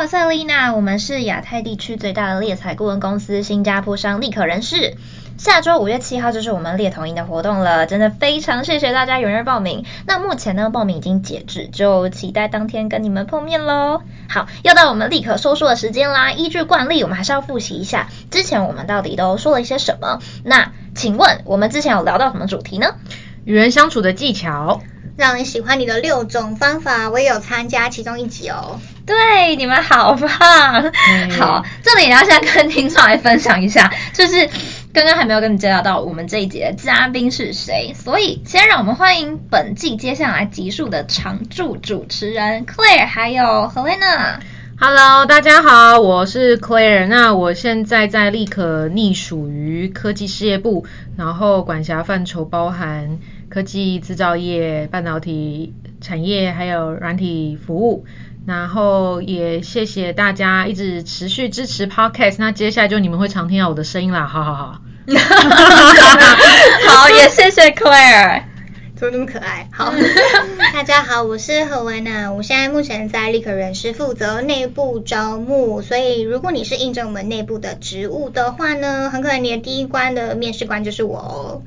我是丽娜，我们是亚太地区最大的猎才顾问公司新加坡商立可人士。下周五月七号就是我们猎头营的活动了，真的非常谢谢大家踊跃报名。那目前呢，报名已经截止，就期待当天跟你们碰面喽。好，又到我们立可说书的时间啦。依据惯例，我们还是要复习一下之前我们到底都说了一些什么。那请问我们之前有聊到什么主题呢？与人相处的技巧，让你喜欢你的六种方法，我也有参加其中一集哦。对，你们好棒。嗯、好，这里要先跟听众来分享一下，就是。刚刚还没有跟你介绍到我们这一节的嘉宾是谁，所以先让我们欢迎本季接下来集数的常驻主持人 Claire 还有 Helena。Hello，大家好，我是 Claire。那我现在在立可隶属于科技事业部，然后管辖范畴包含科技制造业、半导体产业还有软体服务。然后也谢谢大家一直持续支持 Podcast，那接下来就你们会常听到我的声音啦，好好好，好，也谢谢 Claire，怎么那么可爱？好，大家好，我是何维娜，我现在目前在立可人事负责内部招募，所以如果你是应征我们内部的职务的话呢，很可能你的第一关的面试官就是我哦。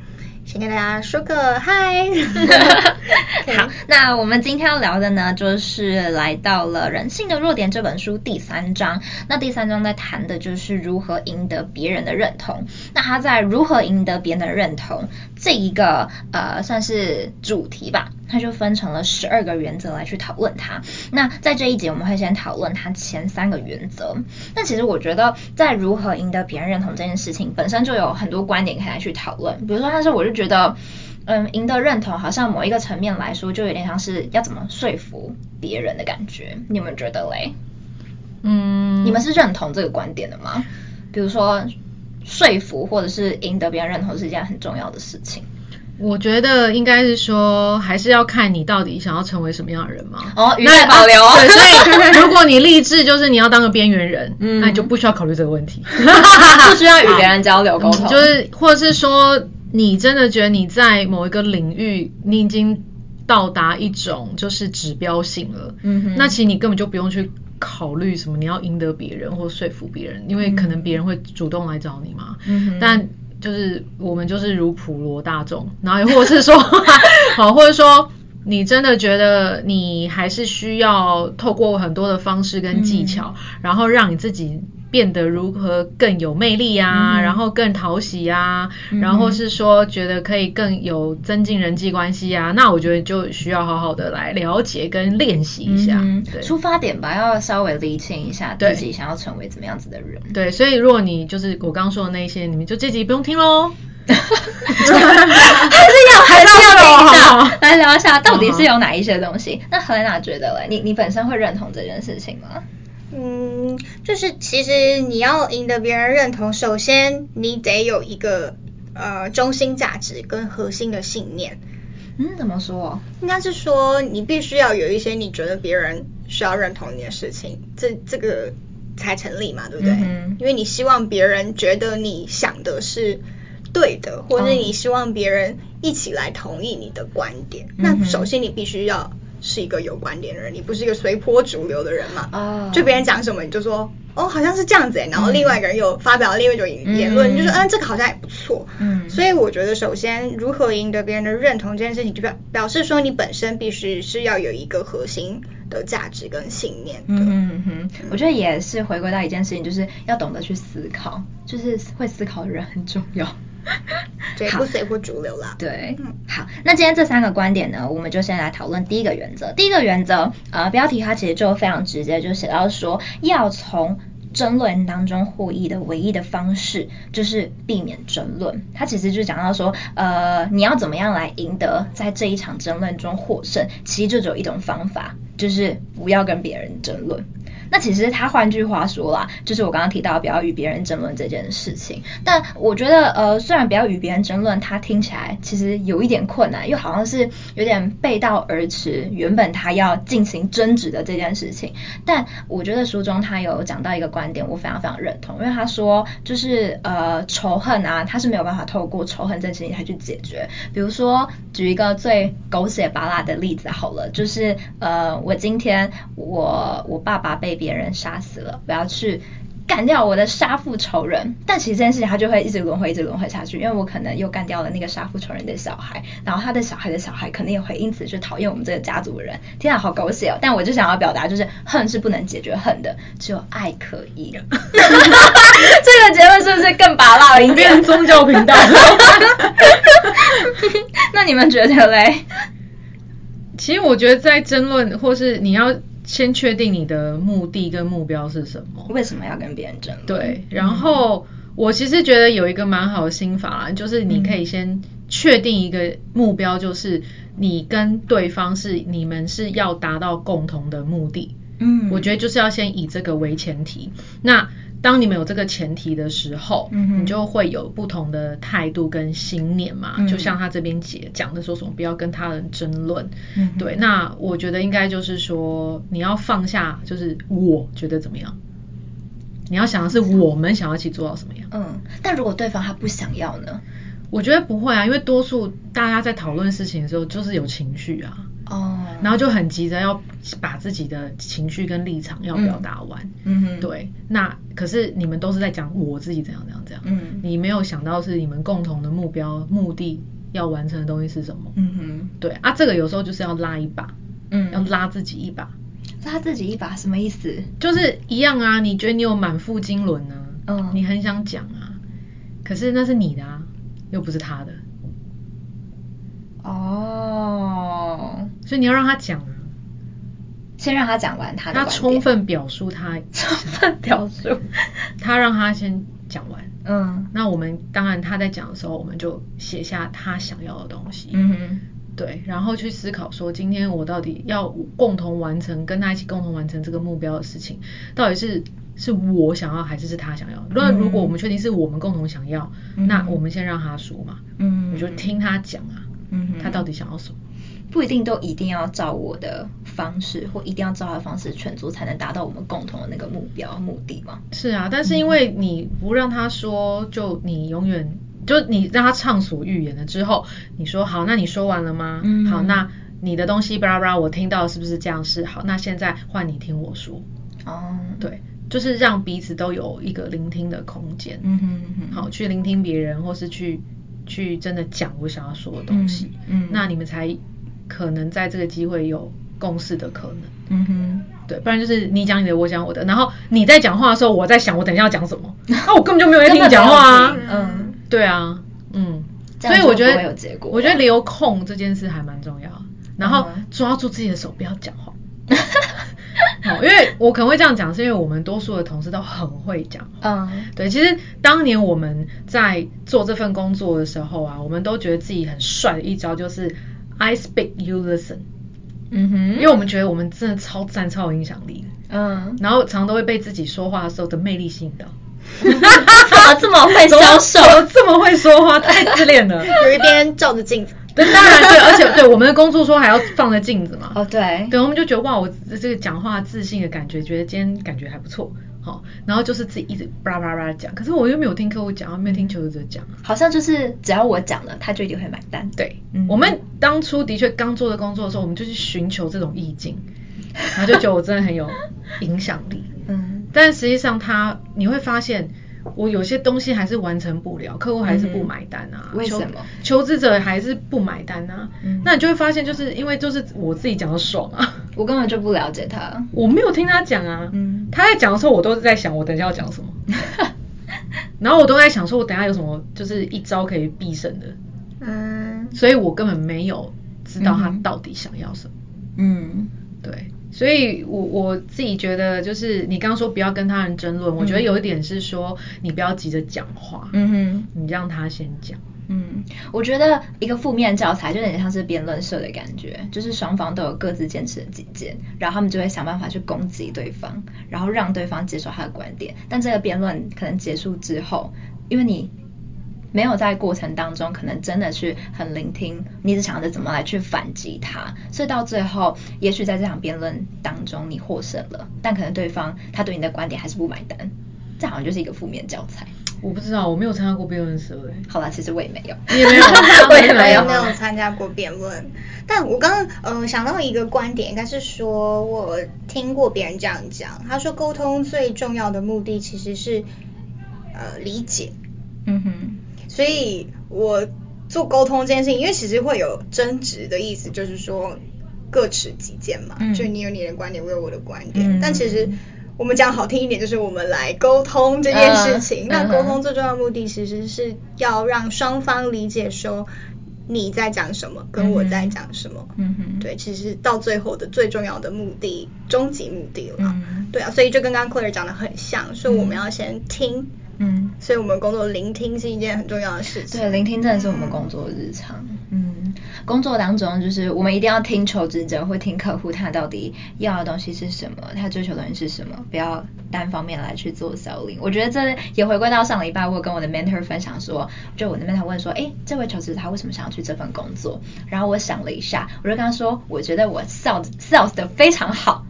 先跟大家说个嗨。好，那我们今天要聊的呢，就是来到了《人性的弱点》这本书第三章。那第三章在谈的就是如何赢得别人的认同。那他在如何赢得别人的认同这一个呃，算是主题吧。他就分成了十二个原则来去讨论它。那在这一节我们会先讨论它前三个原则。那其实我觉得，在如何赢得别人认同这件事情本身就有很多观点可以来去讨论。比如说，但是我就觉得，嗯，赢得认同好像某一个层面来说，就有点像是要怎么说服别人的感觉。你们觉得嘞？嗯，你们是认同这个观点的吗？比如说，说服或者是赢得别人认同是一件很重要的事情。我觉得应该是说，还是要看你到底想要成为什么样的人嘛。哦，语带保留。对，所以 如果你立志就是你要当个边缘人，嗯，那你就不需要考虑这个问题，不需要与别人交流沟通。就是，或者是说，你真的觉得你在某一个领域，你已经到达一种就是指标性了，嗯哼，那其实你根本就不用去考虑什么你要赢得别人或说服别人，因为可能别人会主动来找你嘛。嗯哼，但。就是我们就是如普罗大众，然后或者是说，好，或者说你真的觉得你还是需要透过很多的方式跟技巧，嗯、然后让你自己。变得如何更有魅力啊，嗯、然后更讨喜啊，嗯、然后是说觉得可以更有增进人际关系啊，那我觉得就需要好好的来了解跟练习一下。嗯、对，出发点吧，要稍微厘清一下自己想要成为怎么样子的人。对，所以如果你就是我刚刚说的那些，你们就这集不用听喽。还是要还是要聊一下，来聊一下到底是有哪一些东西。那何娜觉得嘞，你你本身会认同这件事情吗？嗯，就是其实你要赢得别人认同，首先你得有一个呃中心价值跟核心的信念。嗯，怎么说？应该是说你必须要有一些你觉得别人需要认同你的事情，这这个才成立嘛，对不对？嗯。因为你希望别人觉得你想的是对的，或者你希望别人一起来同意你的观点，嗯。那首先你必须要。是一个有观点的人，你不是一个随波逐流的人嘛？哦，就别人讲什么你就说，哦，好像是这样子诶，然后另外一个人又发表另外一种言论，就说，嗯，这个好像也不错。嗯，所以我觉得，首先如何赢得别人的认同这件事情，就表表示说你本身必须是要有一个核心的价值跟信念。嗯嗯嗯，我觉得也是回归到一件事情，就是要懂得去思考，就是会思考的人很重要。对，不随波逐流啦。对，好，那今天这三个观点呢，我们就先来讨论第一个原则。第一个原则，呃，标题它其实就非常直接，就写到说，要从争论当中获益的唯一的方式，就是避免争论。它其实就讲到说，呃，你要怎么样来赢得在这一场争论中获胜，其实就只有一种方法，就是不要跟别人争论。那其实他换句话说啦，就是我刚刚提到不要与别人争论这件事情。但我觉得，呃，虽然不要与别人争论，它听起来其实有一点困难，又好像是有点背道而驰。原本他要进行争执的这件事情，但我觉得书中他有讲到一个观点，我非常非常认同，因为他说，就是呃仇恨啊，他是没有办法透过仇恨这件事情来去解决。比如说，举一个最狗血巴拉的例子好了，就是呃，我今天我我爸爸被。别人杀死了，我要去。干掉我的杀父仇人，但其实这件事情他就会一直轮回，一直轮回下去。因为我可能又干掉了那个杀父仇人的小孩，然后他的小孩的小孩可能也会因此去讨厌我们这个家族的人。天啊，好狗血哦！但我就想要表达，就是恨是不能解决恨的，只有爱可以。这个结论是不是更拔辣了一点？变成宗教频道。那你们觉得嘞？其实我觉得在争论，或是你要。先确定你的目的跟目标是什么？为什么要跟别人争论？对，然后我其实觉得有一个蛮好的心法啦，就是你可以先确定一个目标，就是你跟对方是你们是要达到共同的目的。嗯，我觉得就是要先以这个为前提。那当你们有这个前提的时候，嗯、你就会有不同的态度跟信念嘛。嗯、就像他这边解讲的说什么，不要跟他人争论。嗯、对，那我觉得应该就是说，你要放下，就是我觉得怎么样？你要想的是我们想要一起做到什么样？嗯，但如果对方他不想要呢？我觉得不会啊，因为多数大家在讨论事情的时候，就是有情绪啊。哦，然后就很急着要把自己的情绪跟立场要表达完，嗯。哼，对，那可是你们都是在讲我自己怎样怎样怎样，嗯，你没有想到是你们共同的目标目的要完成的东西是什么，嗯哼，对。啊，这个有时候就是要拉一把，嗯，要拉自己一把，拉自己一把什么意思？就是一样啊，你觉得你有满腹经纶呢，嗯，你很想讲啊，可是那是你的啊，又不是他的。哦，所以你要让他讲啊，先让他讲完他的，他充分表述他，充分表述，他让他先讲完，嗯，那我们当然他在讲的时候，我们就写下他想要的东西，嗯哼，对，然后去思考说，今天我到底要共同完成，跟他一起共同完成这个目标的事情，到底是是我想要还是是他想要？那、嗯、如果我们确定是我们共同想要，嗯、那我们先让他说嘛，嗯，我就听他讲啊。嗯，他到底想要什么？不一定都一定要照我的方式，或一定要照他的方式全做，才能达到我们共同的那个目标目的嘛？是啊，但是因为你不让他说，就你永远就你让他畅所欲言了之后，你说好，那你说完了吗？嗯，好，那你的东西巴拉巴拉，我听到是不是这样？是好，那现在换你听我说。哦，对，就是让彼此都有一个聆听的空间。嗯哼，嗯哼，好，去聆听别人，或是去。去真的讲我想要说的东西，嗯，嗯，那你们才可能在这个机会有共识的可能，嗯哼，对，不然就是你讲你的，我讲我的，然后你在讲话的时候，我在想我等一下要讲什么，那我根本就没有在听你讲话啊，嗯，对啊，嗯，所以我觉得我觉得留空这件事还蛮重要，然后抓住自己的手，不要讲话。好，因为我可能会这样讲，是因为我们多数的同事都很会讲。嗯，对，其实当年我们在做这份工作的时候啊，我们都觉得自己很帅的一招就是 I speak, you listen。嗯哼，因为我们觉得我们真的超赞、超有影响力。嗯，然后常常都会被自己说话的时候的魅力吸引到。怎么这么会销售？这么会说话，太自恋了。有一边照着镜子。对，当然对，而且对我们的工作说还要放着镜子嘛。哦，对。对，我们就觉得哇，我这个讲话自信的感觉，觉得今天感觉还不错，好，然后就是自己一直叭叭叭讲，可是我又没有听客户讲，没有听求职者讲，好像就是只要我讲了，他就一定会买单。对，嗯，我们当初的确刚做的工作的时候，我们就去寻求这种意境，然后就觉得我真的很有影响力。嗯，但实际上他你会发现。我有些东西还是完成不了，客户还是不买单啊。为什么？求职者还是不买单啊？嗯、那你就会发现，就是因为就是我自己讲的爽啊。我根本就不了解他，我没有听他讲啊。嗯、他在讲的时候，我都是在想，我等一下要讲什么。然后我都在想，说我等一下有什么，就是一招可以必胜的。嗯。所以我根本没有知道他到底想要什么。嗯，对。所以我，我我自己觉得，就是你刚刚说不要跟他人争论，嗯、我觉得有一点是说，你不要急着讲话，嗯哼，你让他先讲。嗯，我觉得一个负面教材就有点像是辩论社的感觉，就是双方都有各自坚持的己见，然后他们就会想办法去攻击对方，然后让对方接受他的观点。但这个辩论可能结束之后，因为你。没有在过程当中，可能真的去很聆听，你只想着怎么来去反击他，所以到最后，也许在这场辩论当中你获胜了，但可能对方他对你的观点还是不买单，这好像就是一个负面教材。我不知道，我没有参加过辩论社诶。好啦，其实我也没有，你也没有，我也没有没有参加过辩论。但我刚刚呃想到一个观点，应该是说我听过别人这样讲，他说沟通最重要的目的其实是呃理解。嗯哼，所以我做沟通这件事情，因为其实会有争执的意思，就是说各持己见嘛，嗯、就你有你的观点，我有我的观点，嗯、但其实。我们讲好听一点，就是我们来沟通这件事情。Uh, 那沟通最重要的目的，其实是要让双方理解说你在讲什么，跟我在讲什么。嗯哼，对，其实到最后的最重要的目的，终极目的了。嗯、对啊，所以就跟刚刚 Claire 讲的很像，所以我们要先听。嗯，所以我们工作聆听是一件很重要的事情。对，聆听真的是我们工作日常。嗯。工作当中，就是我们一定要听求职者，或听客户他到底要的东西是什么，他追求的人是什么，不要单方面来去做 selling。我觉得这也回归到上礼拜我跟我的 mentor 分享说，就我的 mentor 问说，哎，这位求职者他为什么想要去这份工作？然后我想了一下，我就跟他说，我觉得我 sales sales 的非常好。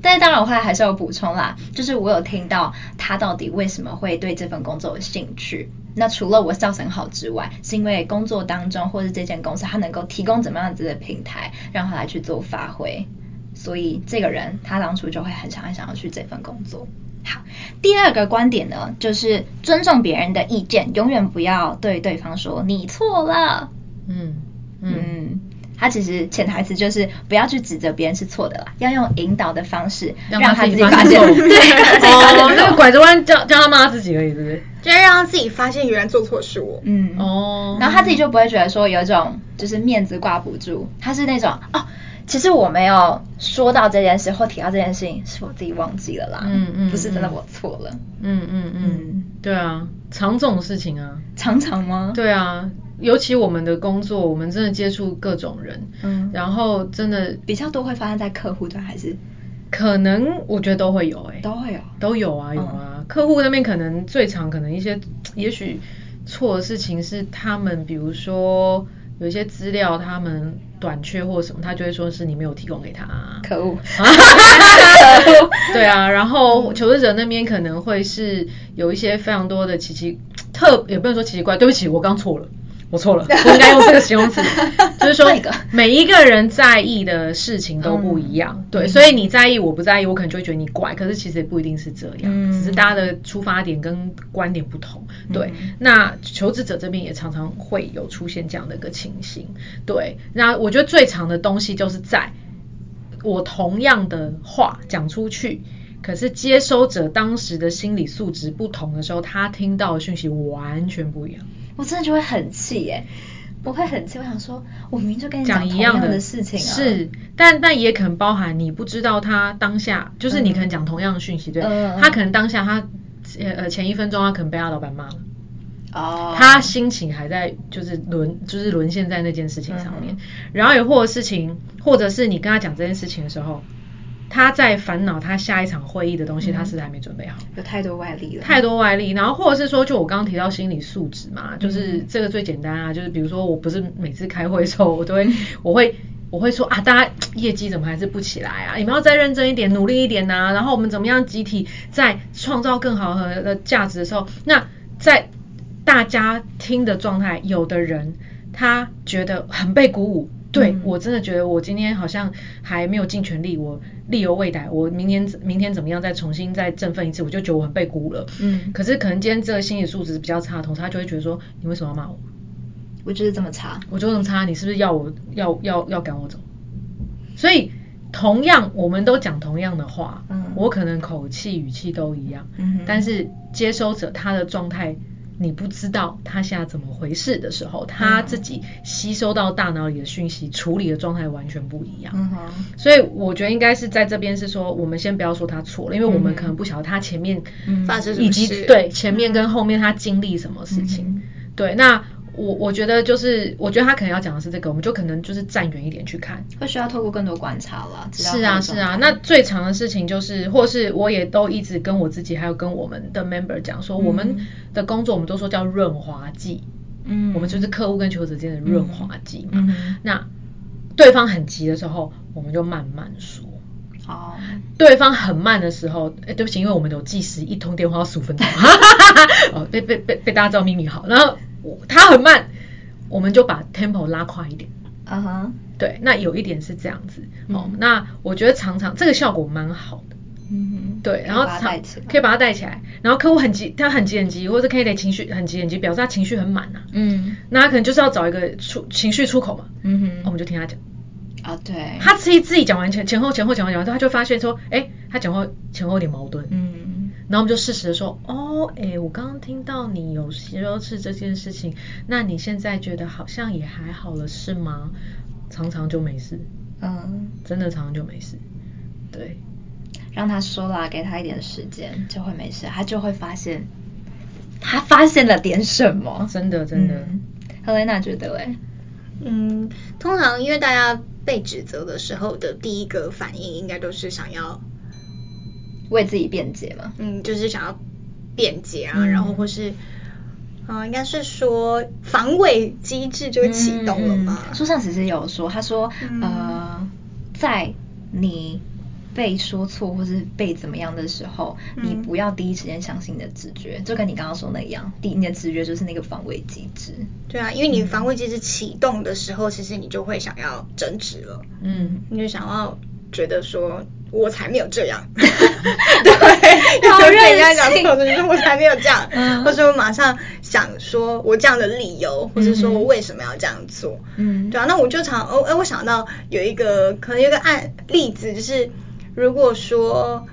但是当然，我后来还是有补充啦，就是我有听到他到底为什么会对这份工作有兴趣。那除了我 sales 很好之外，是因为工作当中或是这间公司他能够提供怎么样子的平台让他来去做发挥，所以这个人他当初就会很想很想要去这份工作。好，第二个观点呢，就是尊重别人的意见，永远不要对对方说你错了。嗯嗯。嗯他其实潜台词就是不要去指责别人是错的啦，要用引导的方式让他自己发现。对，哦，那个拐着弯叫叫他骂自己而已，对不对？就是让他自己发现原来做错是我。嗯哦，然后他自己就不会觉得说有一种就是面子挂不住，他是那种哦，其实我没有说到这件事或提到这件事情，是我自己忘记了啦。嗯嗯，不是真的我错了。嗯嗯嗯，对啊，常这种事情啊，常常吗？对啊。尤其我们的工作，我们真的接触各种人，嗯，然后真的比较多会发生在客户端还是？可能我觉得都会有、欸，哎，都会有，都有啊，有啊。嗯、客户那边可能最常可能一些，也许错的事情是他们，比如说有一些资料他们短缺或什么，他就会说是你没有提供给他，可恶，可恶，对啊。然后求职者那边可能会是有一些非常多的奇奇特，也不能说奇奇怪，对不起，我刚错了。我错了，我应该用这个形容词，就是说每一个人在意的事情都不一样，嗯、对，所以你在意，我不在意，我可能就会觉得你怪，可是其实也不一定是这样，嗯、只是大家的出发点跟观点不同，对。嗯、那求职者这边也常常会有出现这样的一个情形，对。那我觉得最长的东西就是在我同样的话讲出去，可是接收者当时的心理素质不同的时候，他听到的讯息完全不一样。我真的就会很气耶，我会很气。我想说，我明明就跟你讲一样的事情啊。是，但但也可能包含你不知道他当下，就是你可能讲同样的讯息，嗯、对，嗯、他可能当下他呃前一分钟他可能被他老板骂了，哦，他心情还在就是沦就是沦陷在那件事情上面，嗯、然后也或者事情，或者是你跟他讲这件事情的时候。他在烦恼他下一场会议的东西，他是还没准备好，有太多外力了，太多外力。然后或者是说，就我刚刚提到心理素质嘛，就是这个最简单啊，就是比如说我不是每次开会的时候，我都会，我会，我会说啊，大家业绩怎么还是不起来啊？你们要再认真一点，努力一点呐。然后我们怎么样集体在创造更好的价值的时候，那在大家听的状态，有的人他觉得很被鼓舞。对，我真的觉得我今天好像还没有尽全力，我力有未逮，我明天明天怎么样再重新再振奋一次，我就觉得我很被鼓舞了。嗯，可是可能今天这个心理素质比较差的同事，他就会觉得说，你为什么要骂我？我就是这么差，我就这么差，你是不是要我要要要赶我走？所以同样我们都讲同样的话，嗯，我可能口气语气都一样，嗯，但是接收者他的状态。你不知道他现在怎么回事的时候，他自己吸收到大脑里的讯息，处理的状态完全不一样。嗯哼。所以我觉得应该是在这边是说，我们先不要说他错了，因为我们可能不晓得他前面发生什么事，以及对前面跟后面他经历什么事情。嗯、对，那。我我觉得就是，我觉得他可能要讲的是这个，我们就可能就是站远一点去看，会需要透过更多观察了。是啊是啊，那最长的事情就是，或是我也都一直跟我自己还有跟我们的 member 讲说，嗯、我们的工作我们都说叫润滑剂，嗯，我们就是客户跟求职者间的润滑剂嘛。那对方很急的时候，我们就慢慢说。哦。对方很慢的时候，哎，对不起，因为我们有计时，一通电话要十五分钟。哦，被被被被大家知道秘密好，然后。他很慢，我们就把 tempo 拉快一点。啊哈、uh，huh. 对，那有一点是这样子、嗯、哦。那我觉得常常这个效果蛮好的。嗯哼，对，然后可以把它带起来，然后客户很急，他很急很急，或者可以得情绪很急很急，表示他情绪很满呐、啊。嗯，那他可能就是要找一个出情绪出口嘛。嗯哼，我们就听他讲。啊，对。他自己自己讲完前前后前后讲完讲完之后，他就发现说，哎，他讲话前后有点矛盾。嗯，然后我们就适时的说，哦，哎，我刚刚听到你有息肉刺这件事情，那你现在觉得好像也还好了是吗？常常就没事。嗯，真的常常就没事。对。让他说啦，给他一点时间，就会没事。他就会发现，他发现了点什么。真的，真的。赫蕾娜觉得嘞，嗯，通常因为大家被指责的时候的第一个反应，应该都是想要为自己辩解嘛。嗯，就是想要辩解啊，嗯、然后或是，啊、呃，应该是说防卫机制就会启动了嘛。书上其实有说，他说，嗯、呃，在你。被说错或是被怎么样的时候，嗯、你不要第一时间相信你的直觉，就跟你刚刚说那样，第你的直觉就是那个防卫机制。对啊，因为你防卫机制启动的时候，嗯、其实你就会想要争执了。嗯，你就想要觉得说，我才没有这样。对，好任性。你说我才没有这样，嗯、或者我马上想说我这样的理由，或者说我为什么要这样做？嗯，对啊，那我就常哦，哎，我想到有一个可能有一个案例子，就是。如果说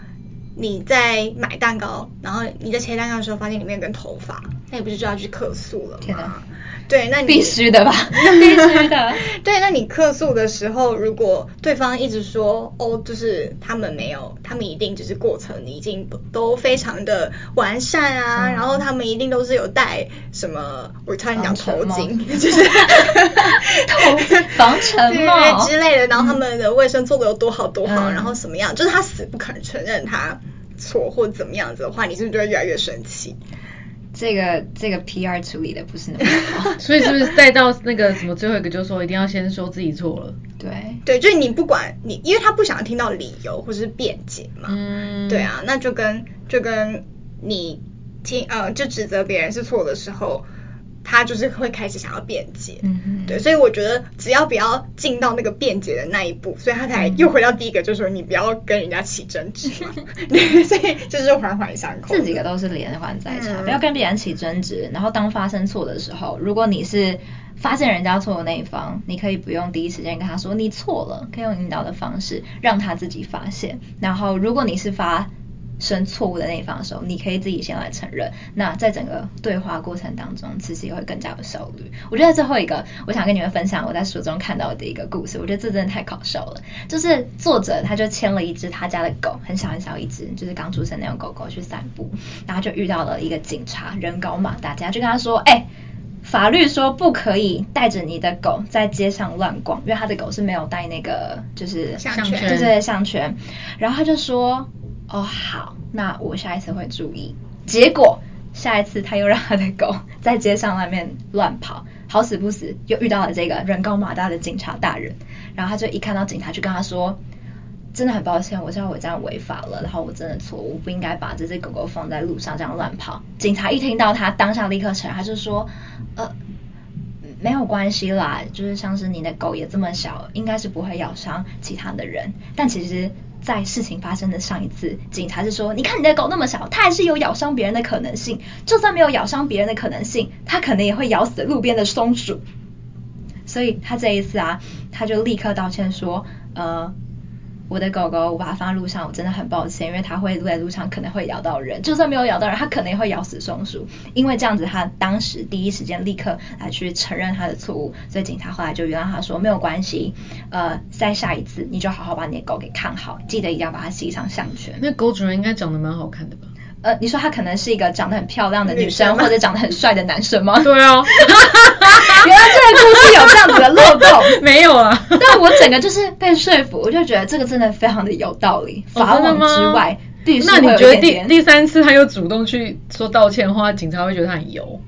你在买蛋糕，然后你在切蛋糕的时候发现里面有根头发，那你不是就要去客诉了吗？对，那你必须的吧？必须的。对，那你客诉的时候，如果对方一直说哦，就是他们没有，他们一定就是过程已经都非常的完善啊，嗯、然后他们一定都是有戴什么，我差点讲头巾，就是 头防尘帽之类的，然后他们的卫生做的有多好多好，嗯、然后什么样，就是他死不肯承认他错或怎么样子的话，你是不是就会越来越生气？这个这个 PR 处理的不是那么好，所以是不是再到那个什么最后一个，就是说一定要先说自己错了？对对，就是你不管你，因为他不想要听到理由或是辩解嘛，嗯，对啊，那就跟就跟你听呃，就指责别人是错的时候。他就是会开始想要辩解，嗯，对，所以我觉得只要不要进到那个辩解的那一步，所以他才又回到第一个，就是说你不要跟人家起争执嘛，对，所以就是环环相扣，这几个都是连环在一起，嗯、不要跟别人起争执，然后当发生错的时候，如果你是发现人家错的那一方，你可以不用第一时间跟他说你错了，可以用引导的方式让他自己发现，然后如果你是发生错误的那一方的时候，你可以自己先来承认。那在整个对话过程当中，其实也会更加有效率。我觉得最后一个，我想跟你们分享我在书中看到的一个故事。我觉得这真的太搞笑了。就是作者他就牵了一只他家的狗，很小很小一只，就是刚出生那种狗狗去散步，然后就遇到了一个警察，人高马大，家就跟他说：“哎、欸，法律说不可以带着你的狗在街上乱逛，因为他的狗是没有带那个就是项圈，对对对，项圈。”然后他就说。哦，好，那我下一次会注意。结果下一次他又让他的狗 在街上外面乱跑，好死不死又遇到了这个人高马大的警察大人。然后他就一看到警察就跟他说：“真的很抱歉，我知道我这样违法了，然后我真的错误，不应该把这只狗狗放在路上这样乱跑。”警察一听到他当下立刻承认，他就说：“呃，没有关系啦，就是像是你的狗也这么小，应该是不会咬伤其他的人。”但其实。在事情发生的上一次，警察是说：“你看你的狗那么小，它还是有咬伤别人的可能性。就算没有咬伤别人的可能性，它可能也会咬死路边的松鼠。”所以他这一次啊，他就立刻道歉说：“呃。”我的狗狗，我把它放在路上，我真的很抱歉，因为它会在路上可能会咬到人，就算没有咬到人，它可能也会咬死松鼠。因为这样子，它当时第一时间立刻来去承认它的错误，所以警察后来就原谅它说没有关系，呃，再下一次你就好好把你的狗给看好，记得一定要把它系上项圈。那狗主人应该长得蛮好看的吧？呃，你说他可能是一个长得很漂亮的女生，或者长得很帅的男生吗？对啊，原来这个故事有这样子的漏洞，没有啊。但我整个就是被说服，我就觉得这个真的非常的有道理。法网之外，必须那你觉得第第三次他又主动去说道歉的话，警察会觉得他很油？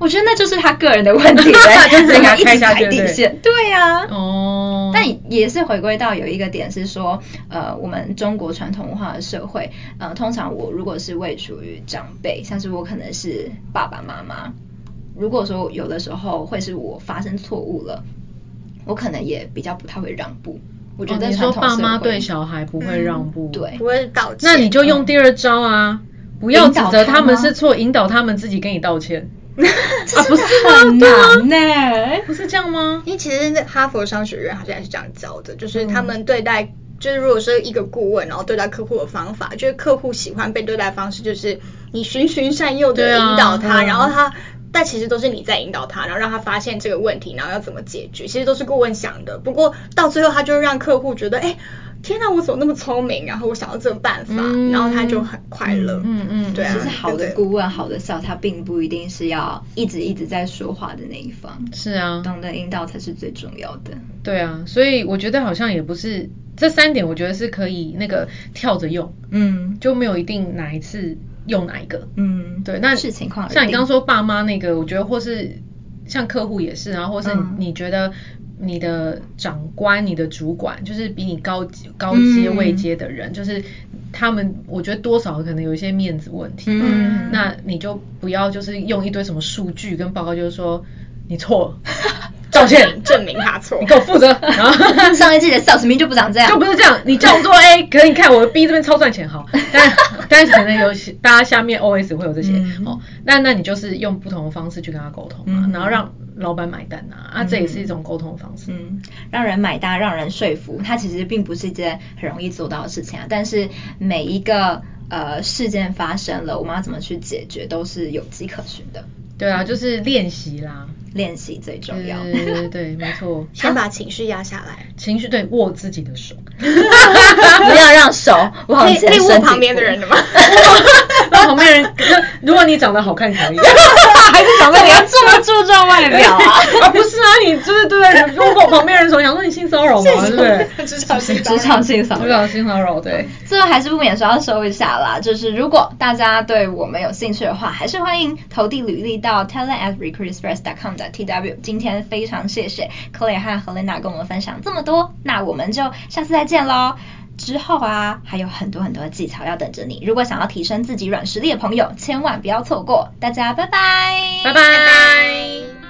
我觉得那就是他个人的问题了，就是给他开下底线。对呀，哦。但也是回归到有一个点是说，呃，我们中国传统文化的社会，呃，通常我如果是位处于长辈，像是我可能是爸爸妈妈，如果说有的时候会是我发生错误了，我可能也比较不太会让步。我觉得、哦、你说爸妈对小孩不会让步，嗯、对，不会道歉。那你就用第二招啊，嗯、不要指责他们是错，引导他们自己跟你道歉。啊，不是 很难呢、欸，不是这样吗？因为其实哈佛商学院好像也是这样教的，就是他们对待，嗯、就是如果是一个顾问，然后对待客户的方法，就是客户喜欢被对待方式，就是你循循善诱的引导他，啊、然后他。但其实都是你在引导他，然后让他发现这个问题，然后要怎么解决，其实都是顾问想的。不过到最后，他就让客户觉得，哎，天哪，我怎么那么聪明？然后我想到这个办法，嗯、然后他就很快乐。嗯嗯，对啊。其实好的顾问、好的校，他并不一定是要一直一直在说话的那一方。是啊，懂得引导才是最重要的。对啊，所以我觉得好像也不是这三点，我觉得是可以那个跳着用。嗯，就没有一定哪一次。用哪一个？嗯，对，那是情况。像你刚刚说爸妈那个，我觉得或是像客户也是啊，或是你觉得你的长官、你的主管，就是比你高高阶位阶的人，就是他们，我觉得多少可能有一些面子问题。嗯，那你就不要就是用一堆什么数据跟报告，就是说你错了。道歉，证明他错，你给我负责。然后上一季的 sales 明明就不长这样，就不是这样。你叫我做 A，可以你看我的 B 这边超赚钱，好。但但是可能有些大家下面 OS 会有这些，嗯、哦。那那你就是用不同的方式去跟他沟通嘛，嗯、然后让老板买单啊，嗯、啊，这也是一种沟通的方式。嗯，让人买单，让人说服，它其实并不是一件很容易做到的事情啊。但是每一个呃事件发生了，我们要怎么去解决，都是有迹可循的。对啊，就是练习啦。练习最重要。对对对，没错。先把情绪压下来。情绪对，握自己的手。不要让手 往前伸。可以握旁边的人的吗？握旁边人，如果你长得好看可以。还是长得你要这么注重外表啊？啊，不是啊，你就是对对，握过旁边人手，想说你性骚扰吗？对不对？职场性职场性骚扰，职场性骚扰，对。最后还是不免说要收一下啦，就是如果大家对我们有兴趣的话，还是欢迎投递履历到 talent at recruitexpress.com 的 tw。今天非常谢谢克雷和 Helena 跟我们分享这么多，那我们就下次再见喽。之后啊，还有很多很多的技巧要等着你。如果想要提升自己软实力的朋友，千万不要错过。大家拜拜，拜拜。